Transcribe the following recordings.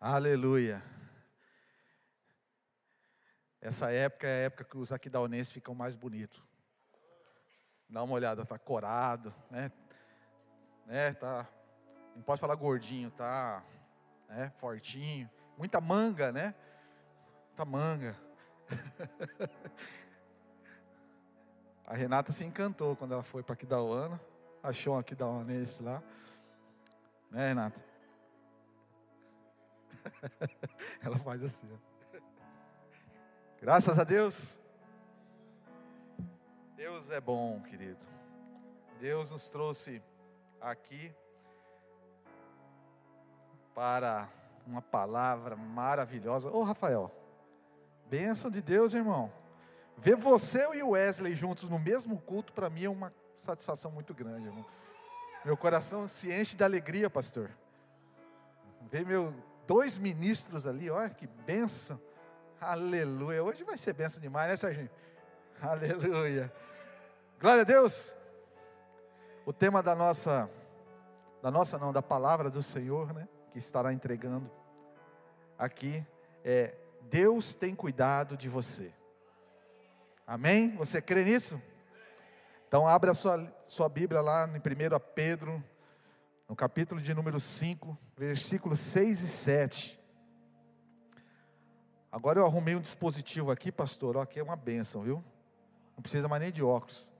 Aleluia. Essa época é a época que os aquidauanenses ficam mais bonitos. Dá uma olhada, tá corado, né? né? Tá, não pode falar gordinho, tá, né? Fortinho, muita manga, né? Muita manga. A Renata se encantou quando ela foi para Aquidauana, achou um Aquidauanense lá, né, Renata? ela faz assim. Ó. Graças a Deus. Deus é bom, querido. Deus nos trouxe aqui para uma palavra maravilhosa. Ô Rafael, bênção de Deus, irmão. Ver você e o Wesley juntos no mesmo culto, para mim é uma satisfação muito grande, irmão. Meu coração se enche de alegria, pastor. Ver meu dois ministros ali, olha que benção. Aleluia. Hoje vai ser benção demais, né, Serginho? Aleluia. Glória a Deus. O tema da nossa, da nossa não, da palavra do Senhor, né? Que estará entregando aqui é Deus tem cuidado de você. Amém? Você crê nisso? Então abra a sua, sua Bíblia lá em 1 Pedro, no capítulo de número 5, versículos 6 e 7. Agora eu arrumei um dispositivo aqui, pastor, ó, aqui é uma benção, viu? Não precisa mais nem de óculos.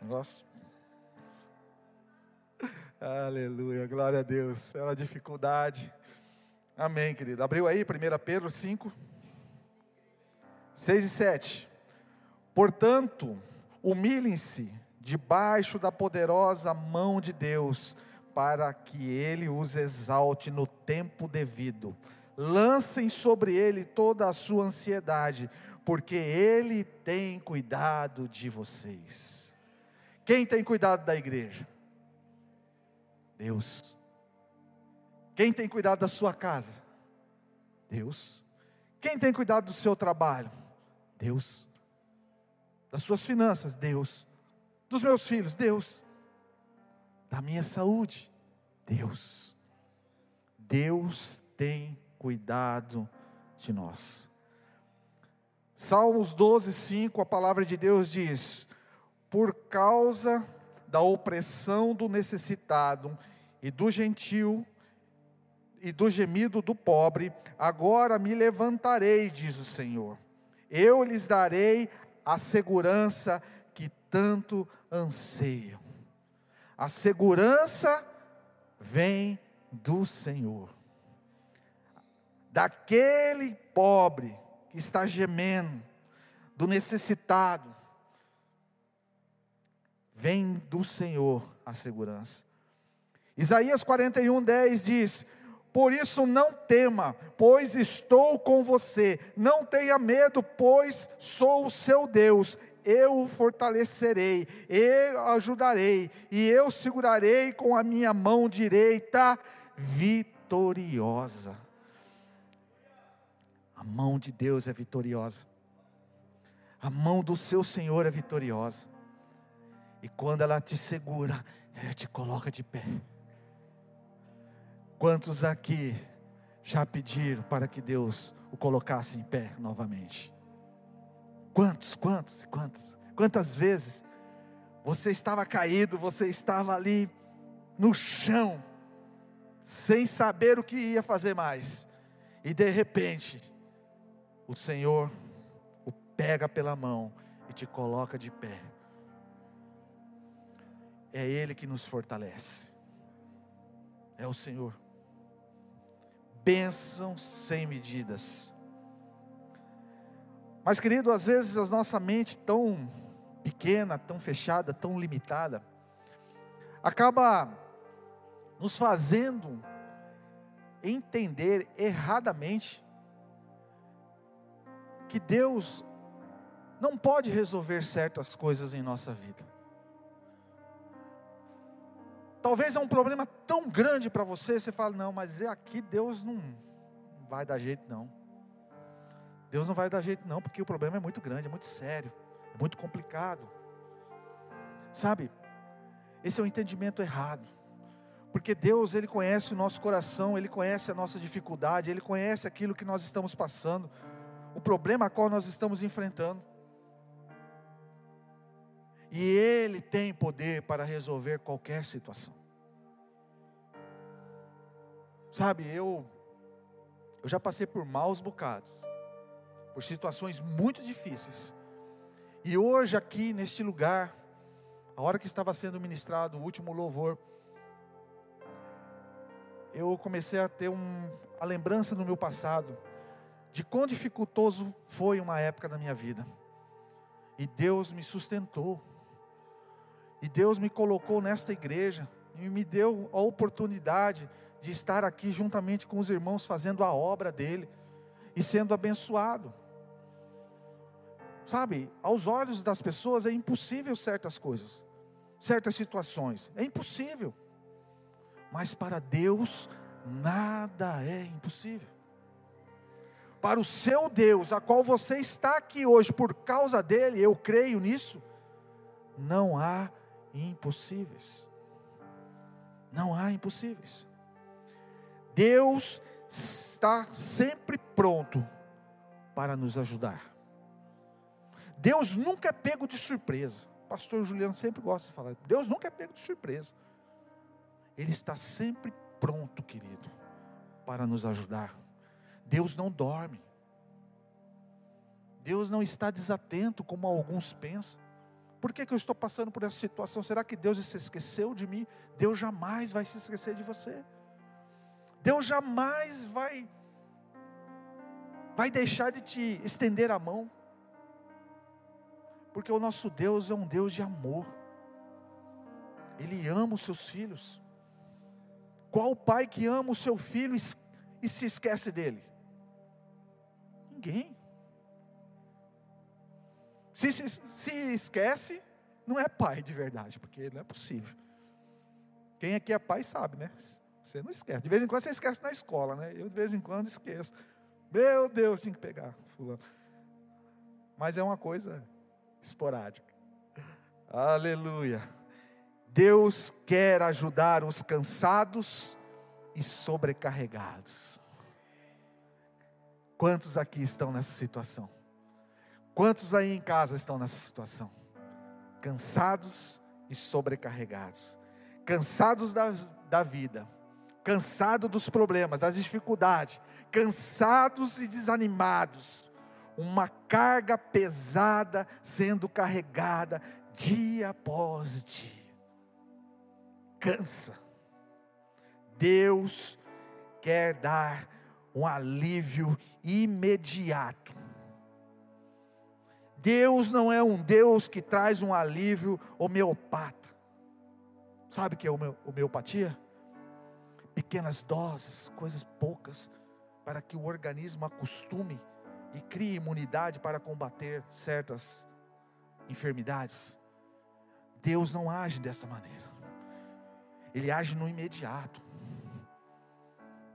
Negócio. Aleluia, glória a Deus. É uma dificuldade. Amém, querido. Abriu aí, 1 Pedro 5, 6 e 7. Portanto, humilhem-se debaixo da poderosa mão de Deus, para que ele os exalte no tempo devido. Lancem sobre ele toda a sua ansiedade, porque ele tem cuidado de vocês. Quem tem cuidado da igreja? Deus. Quem tem cuidado da sua casa? Deus. Quem tem cuidado do seu trabalho? Deus. Das suas finanças? Deus dos meus filhos? Deus. Da minha saúde? Deus. Deus tem cuidado de nós. Salmos 12, 5, a palavra de Deus diz: Por causa da opressão do necessitado e do gentil e do gemido do pobre, agora me levantarei, diz o Senhor. Eu lhes darei a segurança tanto anseiam. A segurança vem do Senhor. Daquele pobre que está gemendo, do necessitado, vem do Senhor a segurança. Isaías 41, 10 diz: Por isso não tema, pois estou com você. Não tenha medo, pois sou o seu Deus eu o fortalecerei, eu ajudarei, e eu segurarei com a minha mão direita vitoriosa. A mão de Deus é vitoriosa, a mão do seu Senhor é vitoriosa, e quando ela te segura, ela te coloca de pé. Quantos aqui já pediram para que Deus o colocasse em pé novamente? Quantos, quantos, quantas, quantas vezes você estava caído, você estava ali no chão, sem saber o que ia fazer mais, e de repente, o Senhor o pega pela mão e te coloca de pé. É Ele que nos fortalece, é o Senhor. Bênção sem medidas mas, querido, às vezes a nossa mente tão pequena, tão fechada, tão limitada, acaba nos fazendo entender erradamente que Deus não pode resolver certas coisas em nossa vida. Talvez é um problema tão grande para você, você fala, não, mas é aqui Deus não vai dar jeito não. Deus não vai dar jeito, não, porque o problema é muito grande, é muito sério, é muito complicado. Sabe, esse é o um entendimento errado, Porque Deus, Ele conhece o nosso coração, Ele conhece a nossa dificuldade, Ele conhece aquilo que nós estamos passando, o problema a qual nós estamos enfrentando. E Ele tem poder para resolver qualquer situação. Sabe, eu, eu já passei por maus bocados, por situações muito difíceis. E hoje, aqui neste lugar, a hora que estava sendo ministrado o último louvor, eu comecei a ter um, a lembrança do meu passado, de quão dificultoso foi uma época da minha vida. E Deus me sustentou. E Deus me colocou nesta igreja e me deu a oportunidade de estar aqui juntamente com os irmãos fazendo a obra dele e sendo abençoado. Sabe, aos olhos das pessoas é impossível certas coisas, certas situações, é impossível. Mas para Deus nada é impossível. Para o seu Deus, a qual você está aqui hoje por causa dele, eu creio nisso, não há impossíveis. Não há impossíveis. Deus está sempre pronto para nos ajudar. Deus nunca é pego de surpresa. O pastor Juliano sempre gosta de falar. Deus nunca é pego de surpresa. Ele está sempre pronto, querido, para nos ajudar. Deus não dorme. Deus não está desatento como alguns pensam. Por que, que eu estou passando por essa situação? Será que Deus se esqueceu de mim? Deus jamais vai se esquecer de você. Deus jamais vai vai deixar de te estender a mão. Porque o nosso Deus é um Deus de amor. Ele ama os seus filhos. Qual pai que ama o seu filho e se esquece dele? Ninguém. Se, se, se esquece, não é pai de verdade, porque não é possível. Quem aqui é pai sabe, né? Você não esquece. De vez em quando você esquece na escola, né? Eu de vez em quando esqueço. Meu Deus, tinha que pegar fulano. Mas é uma coisa esporádica. Aleluia. Deus quer ajudar os cansados e sobrecarregados. Quantos aqui estão nessa situação? Quantos aí em casa estão nessa situação? Cansados e sobrecarregados, cansados da, da vida, cansados dos problemas, das dificuldades, cansados e desanimados, uma carga pesada sendo carregada dia após dia. Cansa. Deus quer dar um alívio imediato Deus não é um Deus que traz um alívio homeopata. Sabe o que é homeopatia? Pequenas doses, coisas poucas, para que o organismo acostume e crie imunidade para combater certas enfermidades. Deus não age dessa maneira. Ele age no imediato.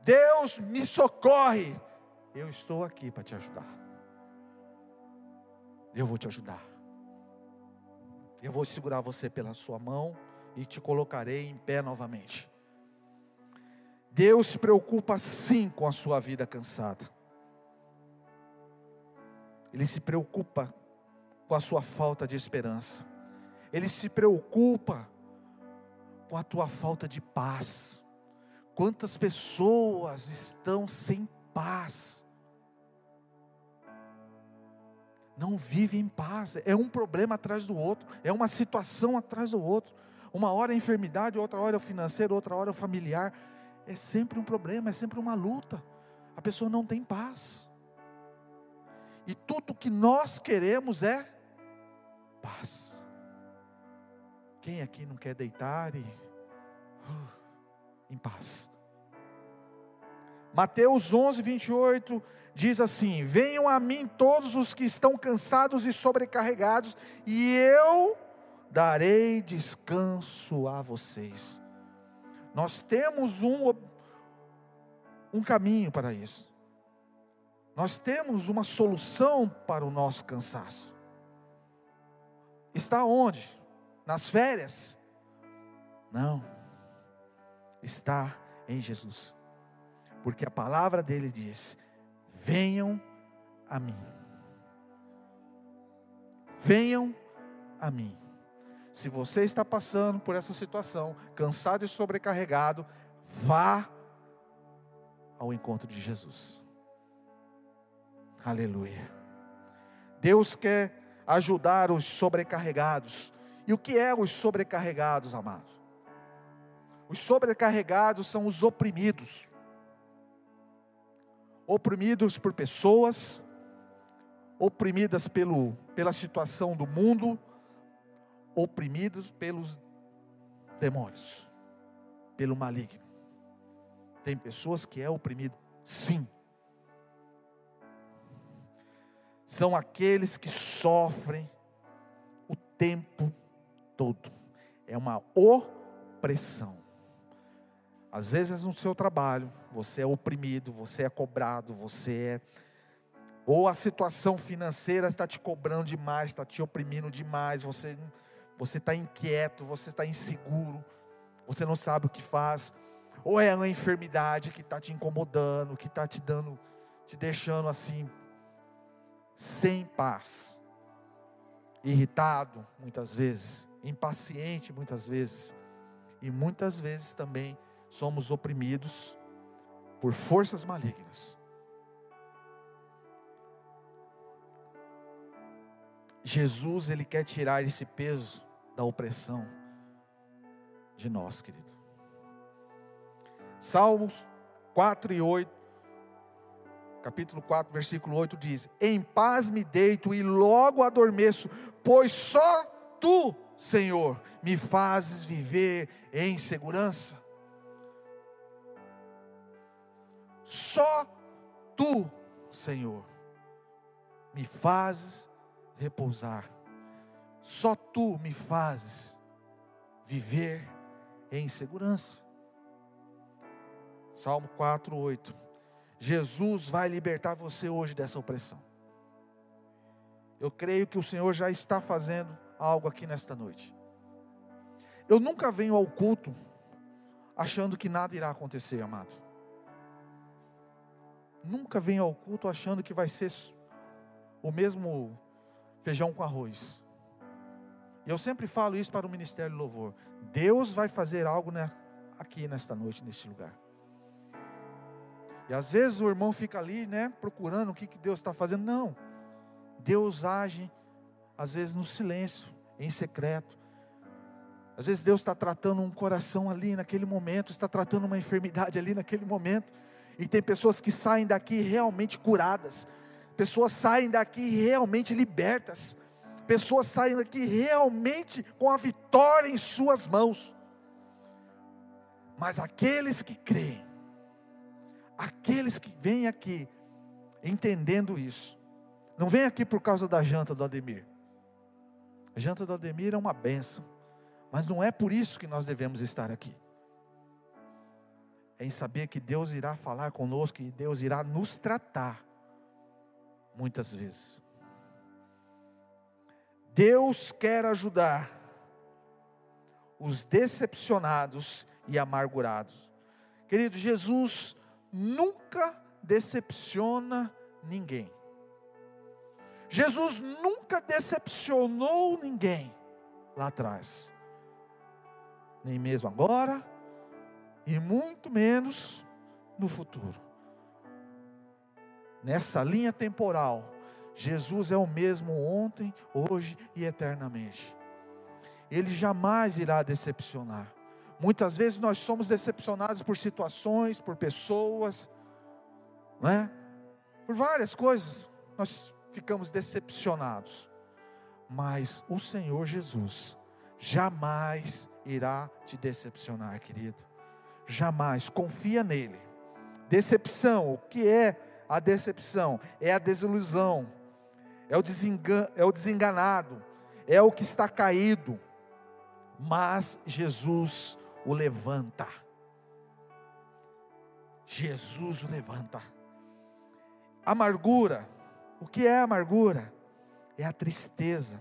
Deus me socorre. Eu estou aqui para te ajudar. Eu vou te ajudar. Eu vou segurar você pela sua mão e te colocarei em pé novamente. Deus se preocupa sim com a sua vida cansada. Ele se preocupa com a sua falta de esperança. Ele se preocupa com a tua falta de paz. Quantas pessoas estão sem paz? não vive em paz, é um problema atrás do outro, é uma situação atrás do outro. Uma hora é enfermidade, outra hora é o financeiro, outra hora é o familiar. É sempre um problema, é sempre uma luta. A pessoa não tem paz. E tudo que nós queremos é paz. Quem aqui não quer deitar e uh, em paz? Mateus 11, 28 diz assim: Venham a mim todos os que estão cansados e sobrecarregados, e eu darei descanso a vocês. Nós temos um, um caminho para isso. Nós temos uma solução para o nosso cansaço. Está onde? Nas férias? Não. está em Jesus. Porque a palavra dele diz: venham a mim. Venham a mim. Se você está passando por essa situação, cansado e sobrecarregado, vá ao encontro de Jesus. Aleluia. Deus quer ajudar os sobrecarregados. E o que é os sobrecarregados, amados? Os sobrecarregados são os oprimidos. Oprimidos por pessoas, oprimidas pelo, pela situação do mundo, oprimidos pelos demônios, pelo maligno. Tem pessoas que é oprimido, sim. São aqueles que sofrem o tempo todo. É uma opressão. Às vezes no seu trabalho, você é oprimido, você é cobrado, você é ou a situação financeira está te cobrando demais, está te oprimindo demais, você você está inquieto, você está inseguro, você não sabe o que faz, ou é uma enfermidade que está te incomodando, que está te dando, te deixando assim, sem paz, irritado muitas vezes, impaciente muitas vezes, e muitas vezes também somos oprimidos por forças malignas. Jesus, ele quer tirar esse peso da opressão de nós, querido. Salmos 4 e 8, capítulo 4, versículo 8 diz: Em paz me deito e logo adormeço, pois só tu, Senhor, me fazes viver em segurança. Só tu, Senhor, me fazes repousar. Só tu me fazes viver em segurança. Salmo 4, 8. Jesus vai libertar você hoje dessa opressão. Eu creio que o Senhor já está fazendo algo aqui nesta noite. Eu nunca venho ao culto achando que nada irá acontecer, amado. Nunca venho ao culto achando que vai ser o mesmo feijão com arroz. E eu sempre falo isso para o ministério de louvor. Deus vai fazer algo aqui nesta noite, neste lugar. E às vezes o irmão fica ali, né, procurando o que, que Deus está fazendo. Não. Deus age, às vezes, no silêncio, em secreto. Às vezes Deus está tratando um coração ali naquele momento, está tratando uma enfermidade ali naquele momento. E tem pessoas que saem daqui realmente curadas, pessoas saem daqui realmente libertas, pessoas saem daqui realmente com a vitória em suas mãos. Mas aqueles que creem, aqueles que vêm aqui entendendo isso, não vem aqui por causa da janta do Ademir. A janta do Ademir é uma benção, mas não é por isso que nós devemos estar aqui é em saber que Deus irá falar conosco e Deus irá nos tratar, muitas vezes. Deus quer ajudar os decepcionados e amargurados. Querido, Jesus nunca decepciona ninguém. Jesus nunca decepcionou ninguém lá atrás, nem mesmo agora, e muito menos no futuro. Nessa linha temporal, Jesus é o mesmo ontem, hoje e eternamente. Ele jamais irá decepcionar. Muitas vezes nós somos decepcionados por situações, por pessoas, né? por várias coisas, nós ficamos decepcionados. Mas o Senhor Jesus jamais irá te decepcionar, querido jamais, confia nele. Decepção, o que é a decepção? É a desilusão, é o, desengan, é o desenganado, é o que está caído, mas Jesus o levanta. Jesus o levanta. Amargura, o que é amargura? É a tristeza,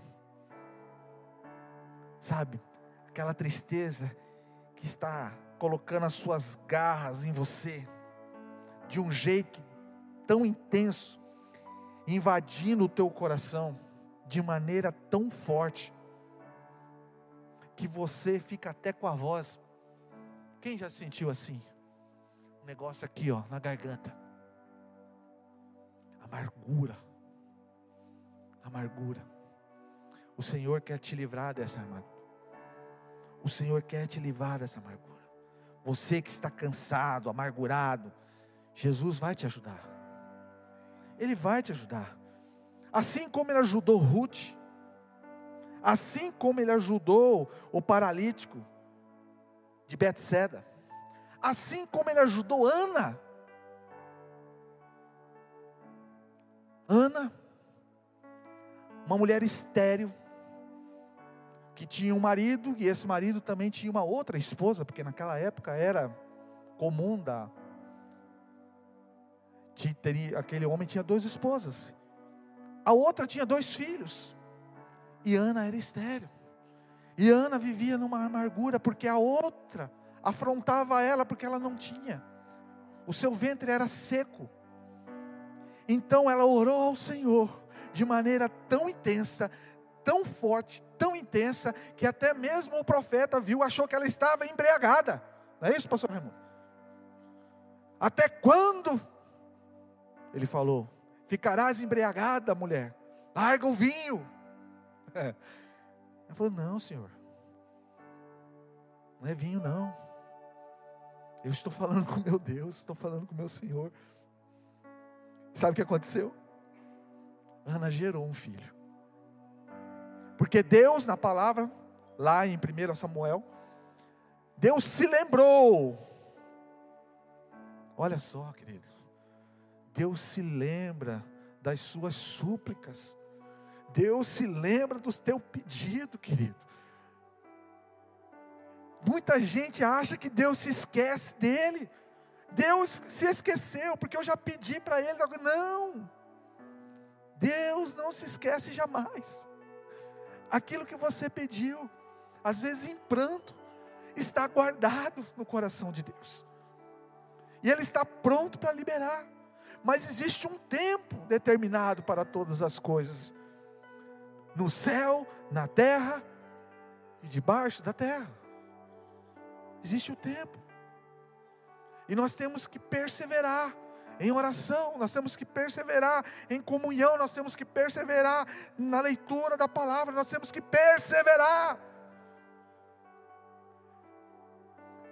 sabe? Aquela tristeza que está colocando as suas garras em você, de um jeito tão intenso, invadindo o teu coração, de maneira tão forte, que você fica até com a voz. Quem já sentiu assim? Um negócio aqui, ó, na garganta. Amargura. Amargura. O Senhor quer te livrar dessa amargura. O Senhor quer te livrar dessa amargura. Você que está cansado, amargurado, Jesus vai te ajudar. Ele vai te ajudar. Assim como ele ajudou Ruth, assim como ele ajudou o paralítico de Betseda, assim como ele ajudou Ana. Ana, uma mulher estéril, que tinha um marido, e esse marido também tinha uma outra esposa, porque naquela época era comum da. Teria, aquele homem tinha duas esposas, a outra tinha dois filhos, e Ana era estéreo, e Ana vivia numa amargura, porque a outra afrontava ela, porque ela não tinha, o seu ventre era seco, então ela orou ao Senhor de maneira tão intensa, tão forte, tão intensa, que até mesmo o profeta viu, achou que ela estava embriagada. Não é isso, pastor Raimundo? Até quando? Ele falou: Ficarás embriagada, mulher, larga o vinho. É. Ela falou: Não, senhor, não é vinho, não. Eu estou falando com meu Deus, estou falando com meu Senhor. Sabe o que aconteceu? Ana gerou um filho. Porque Deus, na palavra, lá em 1 Samuel, Deus se lembrou. Olha só, querido. Deus se lembra das suas súplicas. Deus se lembra do teu pedido, querido. Muita gente acha que Deus se esquece dele. Deus se esqueceu, porque eu já pedi para ele. Não. Deus não se esquece jamais aquilo que você pediu, às vezes em pranto, está guardado no coração de Deus. E Ele está pronto para liberar. Mas existe um tempo determinado para todas as coisas. No céu, na terra e debaixo da terra. Existe o tempo. E nós temos que perseverar em oração, nós temos que perseverar em comunhão, nós temos que perseverar na leitura da palavra, nós temos que perseverar.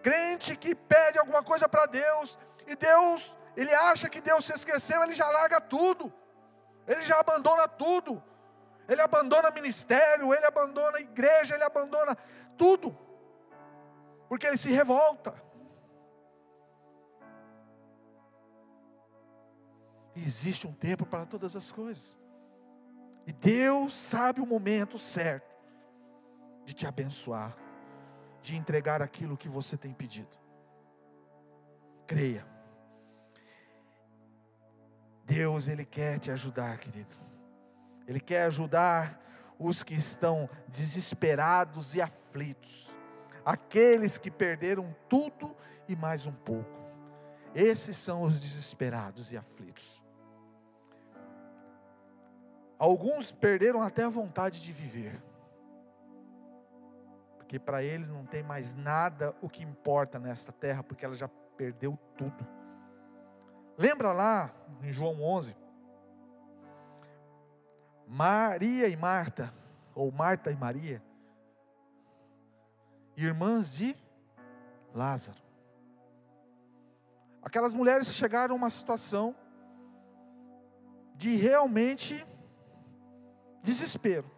Crente que pede alguma coisa para Deus, e Deus, ele acha que Deus se esqueceu, ele já larga tudo, ele já abandona tudo, ele abandona ministério, ele abandona igreja, ele abandona tudo, porque ele se revolta. existe um tempo para todas as coisas. E Deus sabe o momento certo de te abençoar, de entregar aquilo que você tem pedido. Creia. Deus, Ele quer te ajudar, querido. Ele quer ajudar os que estão desesperados e aflitos, aqueles que perderam tudo e mais um pouco. Esses são os desesperados e aflitos. Alguns perderam até a vontade de viver. Porque para eles não tem mais nada o que importa nesta terra, porque ela já perdeu tudo. Lembra lá em João 11? Maria e Marta, ou Marta e Maria, irmãs de Lázaro. Aquelas mulheres chegaram a uma situação de realmente desespero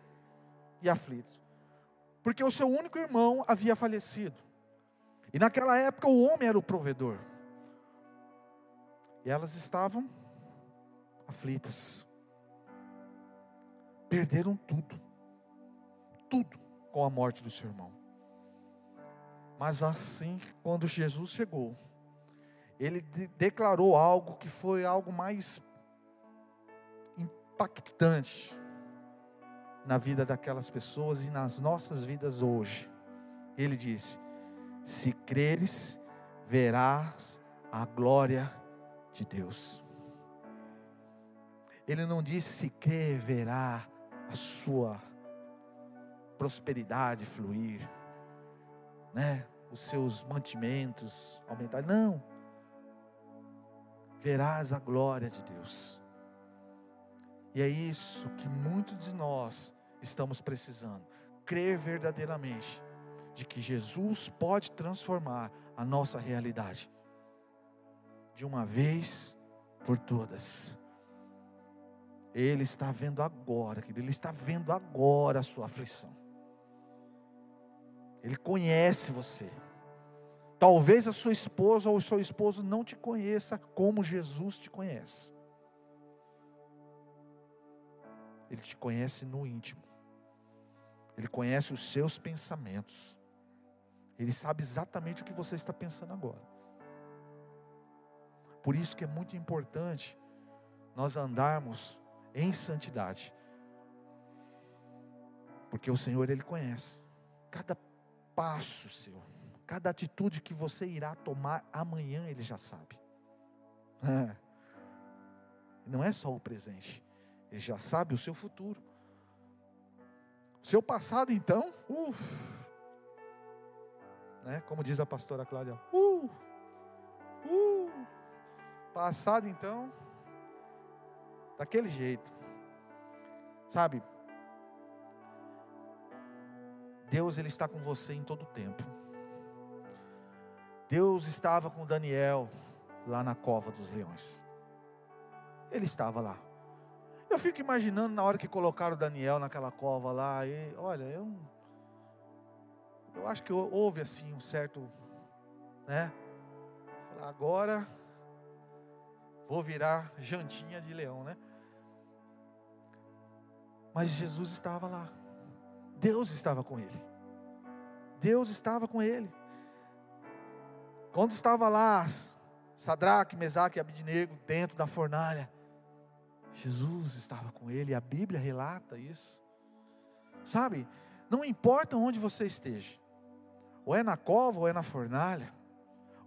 e aflitos, porque o seu único irmão havia falecido, e naquela época o homem era o provedor, e elas estavam aflitas, perderam tudo, tudo com a morte do seu irmão. Mas assim, quando Jesus chegou, ele de declarou algo que foi algo mais impactante na vida daquelas pessoas e nas nossas vidas hoje. Ele disse: Se creres, verás a glória de Deus. Ele não disse se crer, verá a sua prosperidade fluir, né? Os seus mantimentos aumentar. Não. Verás a glória de Deus. E é isso que muitos de nós estamos precisando. Crer verdadeiramente de que Jesus pode transformar a nossa realidade de uma vez por todas. Ele está vendo agora, querido, ele está vendo agora a sua aflição. Ele conhece você. Talvez a sua esposa ou o seu esposo não te conheça como Jesus te conhece. Ele te conhece no íntimo. Ele conhece os seus pensamentos. Ele sabe exatamente o que você está pensando agora. Por isso que é muito importante nós andarmos em santidade. Porque o Senhor ele conhece cada passo seu, cada atitude que você irá tomar amanhã ele já sabe. É. Não é só o presente. Ele já sabe o seu futuro. O seu passado, então, né? como diz a pastora Cláudia, uh, uh, passado, então, daquele jeito, sabe? Deus ele está com você em todo tempo. Deus estava com Daniel lá na cova dos leões. Ele estava lá. Eu fico imaginando na hora que colocaram Daniel naquela cova lá, e olha, eu eu acho que houve assim um certo, né? Agora vou virar jantinha de leão, né? Mas Jesus estava lá. Deus estava com ele. Deus estava com ele. Quando estava lá Sadraque, Mesaque e Abidnego dentro da fornalha, Jesus estava com ele, a Bíblia relata isso. Sabe, não importa onde você esteja, ou é na cova, ou é na fornalha,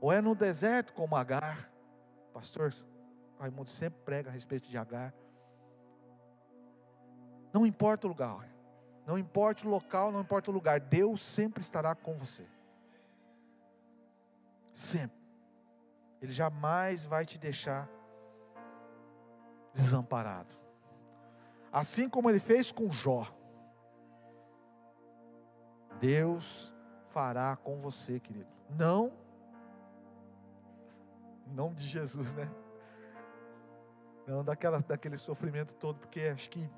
ou é no deserto como Agar. Pastor Raimundo sempre prega a respeito de Agar. Não importa o lugar, não importa o local, não importa o lugar, Deus sempre estará com você. Sempre. Ele jamais vai te deixar desamparado. Assim como ele fez com Jó. Deus fará com você, querido. Não, em nome de Jesus, né? Não daquela, daquele sofrimento todo, porque acho que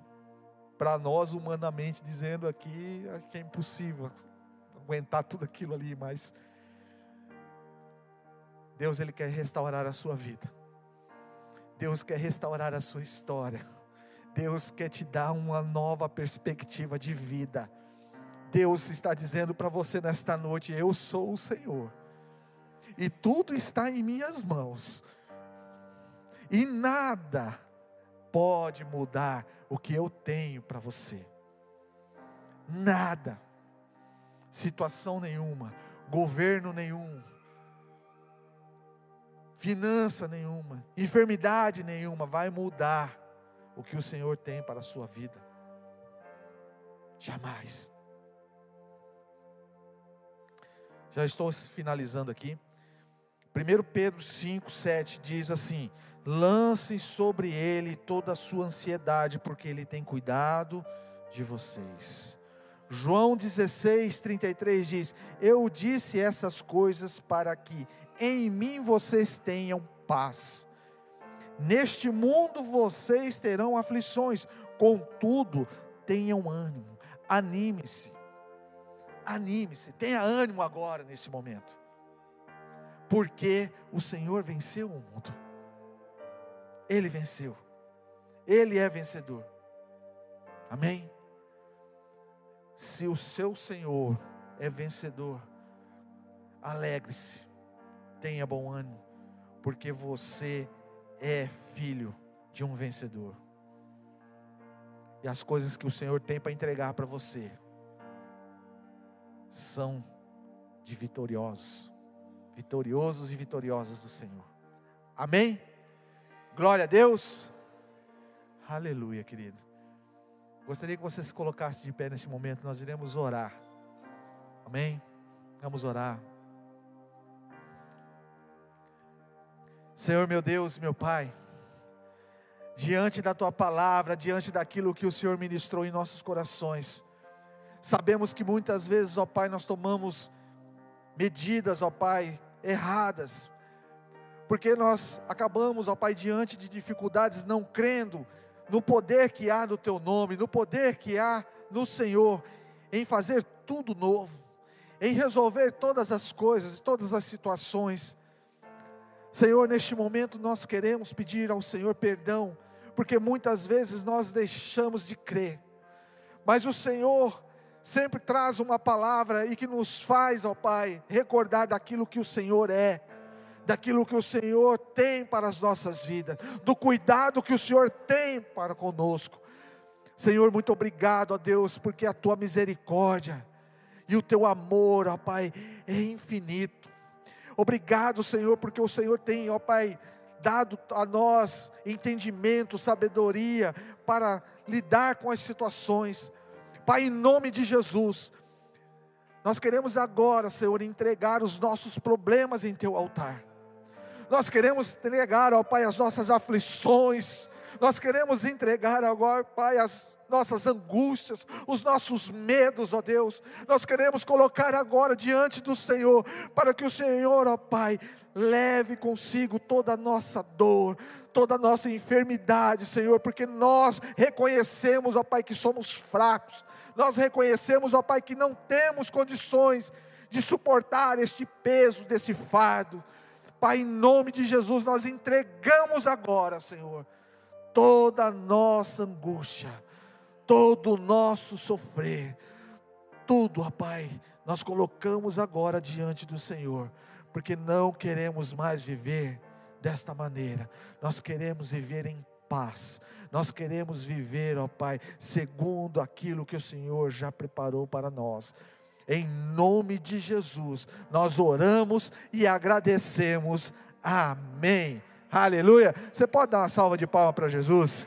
para nós, humanamente dizendo aqui, que é impossível aguentar tudo aquilo ali, mas Deus ele quer restaurar a sua vida. Deus quer restaurar a sua história. Deus quer te dar uma nova perspectiva de vida. Deus está dizendo para você nesta noite: Eu sou o Senhor, e tudo está em minhas mãos, e nada pode mudar o que eu tenho para você. Nada, situação nenhuma, governo nenhum, finança nenhuma, enfermidade nenhuma vai mudar o que o Senhor tem para a sua vida. Jamais. Já estou finalizando aqui. 1 Pedro 5, 7 diz assim: lance sobre ele toda a sua ansiedade, porque ele tem cuidado de vocês. João 16, 33 diz: Eu disse essas coisas para que em mim vocês tenham paz. Neste mundo vocês terão aflições, contudo, tenham ânimo, anime-se, anime-se, tenha ânimo agora nesse momento, porque o Senhor venceu o mundo, Ele venceu, Ele é vencedor, amém? Se o seu Senhor é vencedor, alegre-se, tenha bom ânimo, porque você é filho de um vencedor. E as coisas que o Senhor tem para entregar para você são de vitoriosos, vitoriosos e vitoriosas do Senhor. Amém? Glória a Deus. Aleluia, querido. Gostaria que você se colocasse de pé nesse momento, nós iremos orar. Amém? Vamos orar. Senhor meu Deus, meu Pai, diante da tua palavra, diante daquilo que o Senhor ministrou em nossos corações, sabemos que muitas vezes, ó Pai, nós tomamos medidas, ó Pai, erradas, porque nós acabamos, ó Pai, diante de dificuldades, não crendo no poder que há no Teu nome, no poder que há no Senhor, em fazer tudo novo, em resolver todas as coisas, todas as situações. Senhor, neste momento nós queremos pedir ao Senhor perdão, porque muitas vezes nós deixamos de crer, mas o Senhor sempre traz uma palavra e que nos faz, ó Pai, recordar daquilo que o Senhor é, daquilo que o Senhor tem para as nossas vidas, do cuidado que o Senhor tem para conosco. Senhor, muito obrigado, ó Deus, porque a tua misericórdia e o teu amor, ó Pai, é infinito. Obrigado, Senhor, porque o Senhor tem, ó Pai, dado a nós entendimento, sabedoria para lidar com as situações. Pai, em nome de Jesus, nós queremos agora, Senhor, entregar os nossos problemas em teu altar. Nós queremos entregar, ó Pai, as nossas aflições, nós queremos entregar agora, Pai, as nossas angústias, os nossos medos, ó Deus. Nós queremos colocar agora diante do Senhor, para que o Senhor, ó Pai, leve consigo toda a nossa dor, toda a nossa enfermidade, Senhor, porque nós reconhecemos, ó Pai, que somos fracos. Nós reconhecemos, ó Pai, que não temos condições de suportar este peso desse fardo. Pai, em nome de Jesus, nós entregamos agora, Senhor, toda a nossa angústia, todo o nosso sofrer, tudo, ó Pai, nós colocamos agora diante do Senhor, porque não queremos mais viver desta maneira, nós queremos viver em paz, nós queremos viver, ó Pai, segundo aquilo que o Senhor já preparou para nós. Em nome de Jesus, nós oramos e agradecemos. Amém. Aleluia. Você pode dar uma salva de palmas para Jesus?